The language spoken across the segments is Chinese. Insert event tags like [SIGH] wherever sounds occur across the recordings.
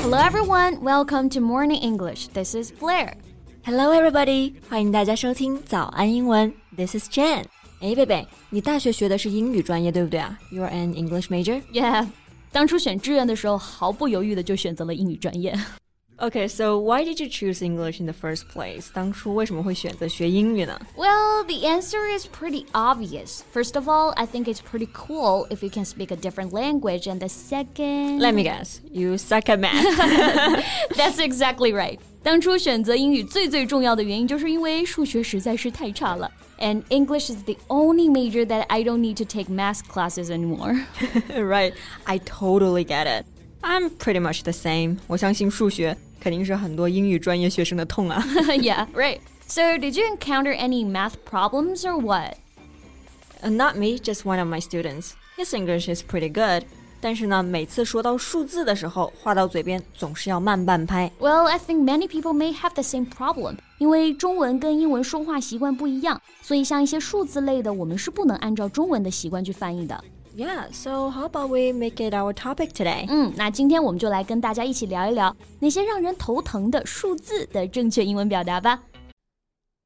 Hello everyone, welcome to Morning English. This is Blair. Hello everybody，欢迎大家收听早安英文。This is Jen。哎，贝贝，你大学学的是英语专业，对不对啊？You're an English major. Yeah，当初选志愿的时候，毫不犹豫的就选择了英语专业。 Okay, so why did you choose English in the first place? 当初为什么会选择学英语呢? Well, the answer is pretty obvious. First of all, I think it's pretty cool if you can speak a different language. And the second. Let me guess, you suck at math. [LAUGHS] That's exactly right. 当初选择英语最最重要的原因，就是因为数学实在是太差了。And English is the only major that I don't need to take math classes anymore. [LAUGHS] [LAUGHS] right, I totally get it. I'm pretty much the same. 我相信数学 肯定是很多英语专业学生的痛啊。yeah, [LAUGHS] right. So, did you encounter any math problems or what? Uh, not me, just one of my students. His English is pretty good. 但是呢，每次说到数字的时候，话到嘴边总是要慢半拍。Well, I think many people may have the same problem. 因为中文跟英文说话习惯不一样，所以像一些数字类的，我们是不能按照中文的习惯去翻译的。 Yeah, so how about we make it our topic today? 嗯，那今天我们就来跟大家一起聊一聊那些让人头疼的数字的正确英文表达吧。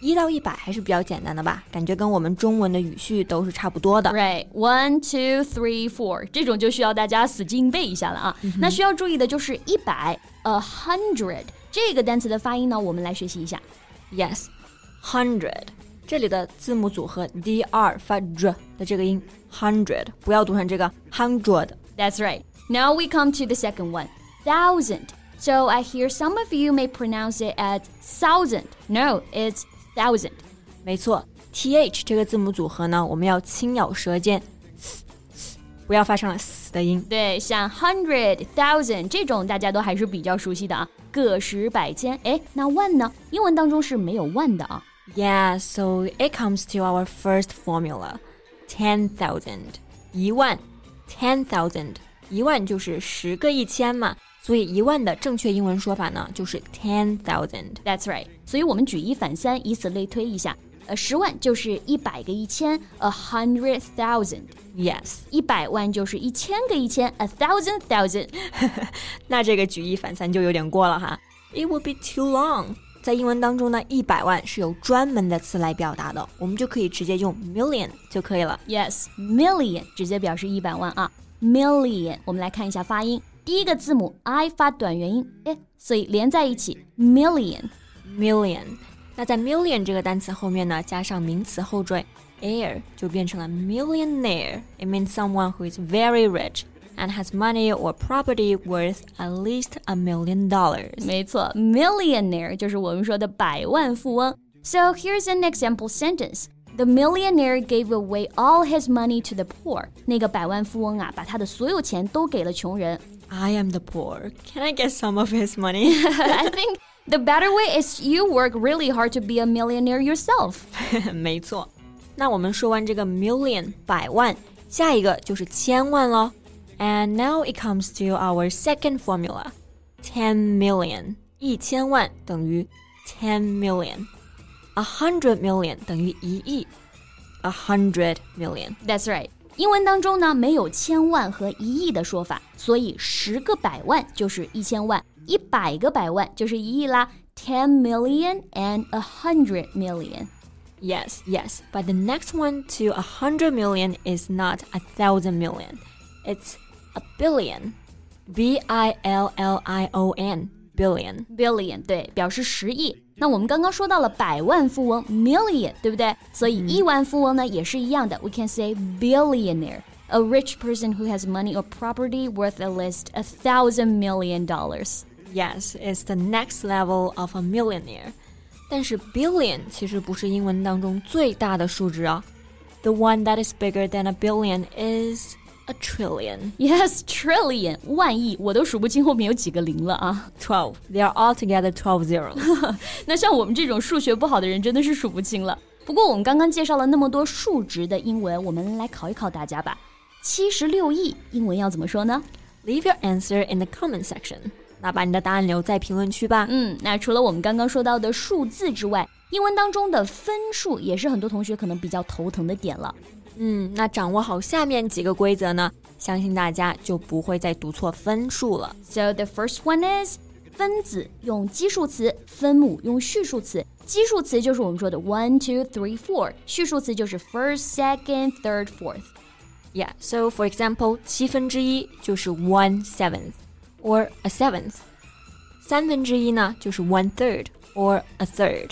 一到一百还是比较简单的吧，感觉跟我们中文的语序都是差不多的。Right, one, two, three, four，这种就需要大家死记硬背一下了啊。那需要注意的就是一百，a hundred 这个单词的发音呢，我们来学习一下。Yes, hundred，这里的字母组合 d r 发 j 的这个音，hundred 不要读成这个 hundred。That's right. Now we come to the second one, thousand. So I hear some of you may pronounce it as thousand. No, it's thousand，没错，th 这个字母组合呢，我们要轻咬舌尖，不要发生了 s 的音。对，像 hundred、thousand 这种大家都还是比较熟悉的啊，个十百千。哎，那万呢？英文当中是没有万的啊。Yeah, so it comes to our first formula, ten thousand，一万，ten thousand，一万就是十个一千嘛。所以一万的正确英文说法呢，就是 ten thousand。That's right。所以我们举一反三，以此类推一下。呃，十万就是一百个一千，a hundred thousand。Yes。一百万就是一千个一千，a thousand thousand。[LAUGHS] 那这个举一反三就有点过了哈。It would be too long。在英文当中呢，一百万是有专门的词来表达的，我们就可以直接用 million 就可以了。Yes，million 直接表示一百万啊，million。我们来看一下发音。第一个字母 i 发短元音，哎，所以连在一起 million million。那在 million 这个单词后面呢，加上名词后缀 air，就变成了 millionaire。It means someone who is very rich and has money or property worth at least a million dollars。没错，millionaire 就是我们说的百万富翁。So here's an example sentence. The millionaire gave away all his money to the poor. 那个百万富翁啊，把他的所有钱都给了穷人。 I am the poor. Can I get some of his money? [LAUGHS] I think the better way is you work really hard to be a millionaire yourself. [LAUGHS] 没错。那我们说完这个 million 百万，下一个就是千万喽。And now it comes to our second formula. Ten million 一千万等于 ten million. A hundred million 等于一亿。A hundred million. That's right. 英文当中呢，没有千万和一亿的说法，所以十个百万就是一千万，一百个百万就是一亿啦。Ten million and a hundred million. Yes, yes, but the next one to a hundred million is not a thousand million. It's a billion. B I L L I O N. Billion. Billion 对，表示十亿。 那我们刚刚说到了百万富翁 million，对不对？所以亿万富翁呢也是一样的。We can say billionaire, a rich person who has money or property worth at least a thousand million dollars. Yes, it's the next level of a millionaire. 但是 billion 其实不是英文当中最大的数值啊。The one that is bigger than a billion is a trillion. Yes, trillion 万亿，我都数不清后面有几个零了啊。Twelve. They are all together twelve zeros. [LAUGHS] 那像我们这种数学不好的人，真的是数不清了。不过我们刚刚介绍了那么多数值的英文，我们来考一考大家吧。七十六亿英文要怎么说呢？Leave your answer in the comment section. 那把你的答案留在评论区吧。嗯，那除了我们刚刚说到的数字之外，英文当中的分数也是很多同学可能比较头疼的点了。嗯，那掌握好下面几个规则呢，相信大家就不会再读错分数了。So the first one is 分子用基数词，分母用序数词。基数词就是我们说的 one, two, three, four，序数词就是 first, second, third, fourth。Yeah, so for example，七分之一就是 one seventh or a seventh。三分之一呢就是 one third or a third。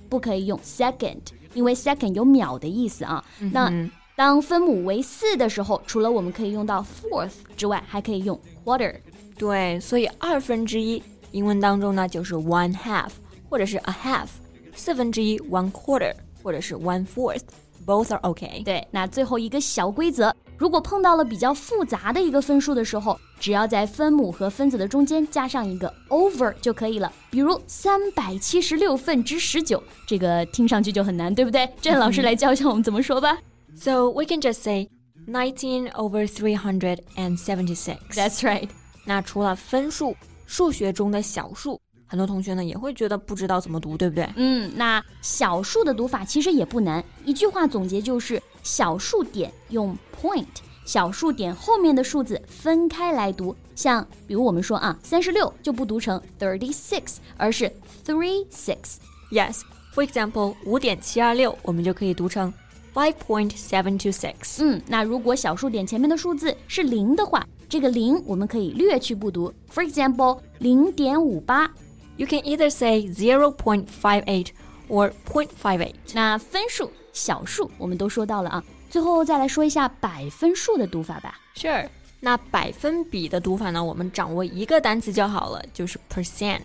不可以用 second，因为 second 有秒的意思啊。那当分母为四的时候，除了我们可以用到 fourth 之外，还可以用 quarter。对，所以二分之一英文当中呢就是 one half，或者是 a half。四分之一 one quarter，或者是 one fourth，both are okay。对，那最后一个小规则，如果碰到了比较复杂的一个分数的时候，只要在分母和分子的中间加上一个 over 就可以了。比如三百七十六分之十九，这个听上去就很难，对不对？郑老师来教一下我们怎么说吧。So we can just say nineteen over three hundred and seventy-six. That's right. 那除了分数，数学中的小数，很多同学呢也会觉得不知道怎么读，对不对？嗯，那小数的读法其实也不难，一句话总结就是小数点用 point，小数点后面的数字分开来读。像比如我们说啊，三十六就不读成 thirty six，而是 three six。Yes. For example，五点七二六，我们就可以读成 five point seven two six。嗯，那如果小数点前面的数字是零的话，这个零我们可以略去不读。For example，零点五八。You can either say zero point five eight or point five eight. 那分数、小数我们都说到了啊，最后再来说一下百分数的读法吧。Sure. 那百分比的读法呢？我们掌握一个单词就好了，就是 percent。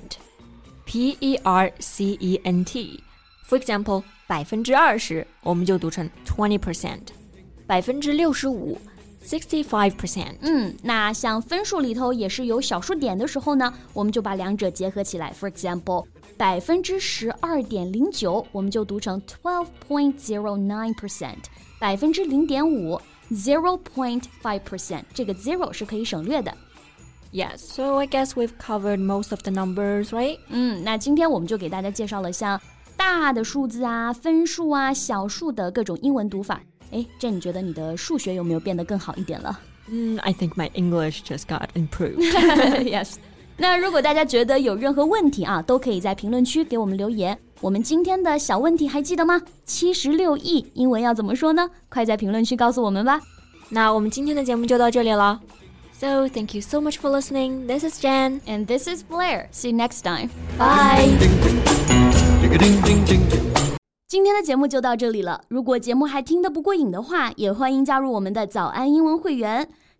P E R C E N T。For example，百分之二十，我们就读成 twenty percent。百分之六十五，sixty five percent。嗯，那像分数里头也是有小数点的时候呢，我们就把两者结合起来。For example，百分之十二点零九，我们就读成 twelve point zero nine percent。百分之零点五，zero point five percent。这个 zero 是可以省略的。 Yes, so I guess we've covered most of the numbers, right? 嗯，那今天我们就给大家介绍了像大的数字啊、分数啊、小数的各种英文读法。哎，这你觉得你的数学有没有变得更好一点了 Mm, I think my English just got improved. [LAUGHS] [LAUGHS] ？Yes。 那如果大家觉得有任何问题啊，都可以在评论区给我们留言。我们今天的小问题还记得吗？七十六亿英文要怎么说呢？快在评论区告诉我们吧。那我们今天的节目就到这里了。So thank you so much for listening. This is Jen. And this is Blair. See you next time. Bye. 今天的节目就到这里了。如果节目还听得不过瘾的话，也欢迎加入我们的早安英文会员。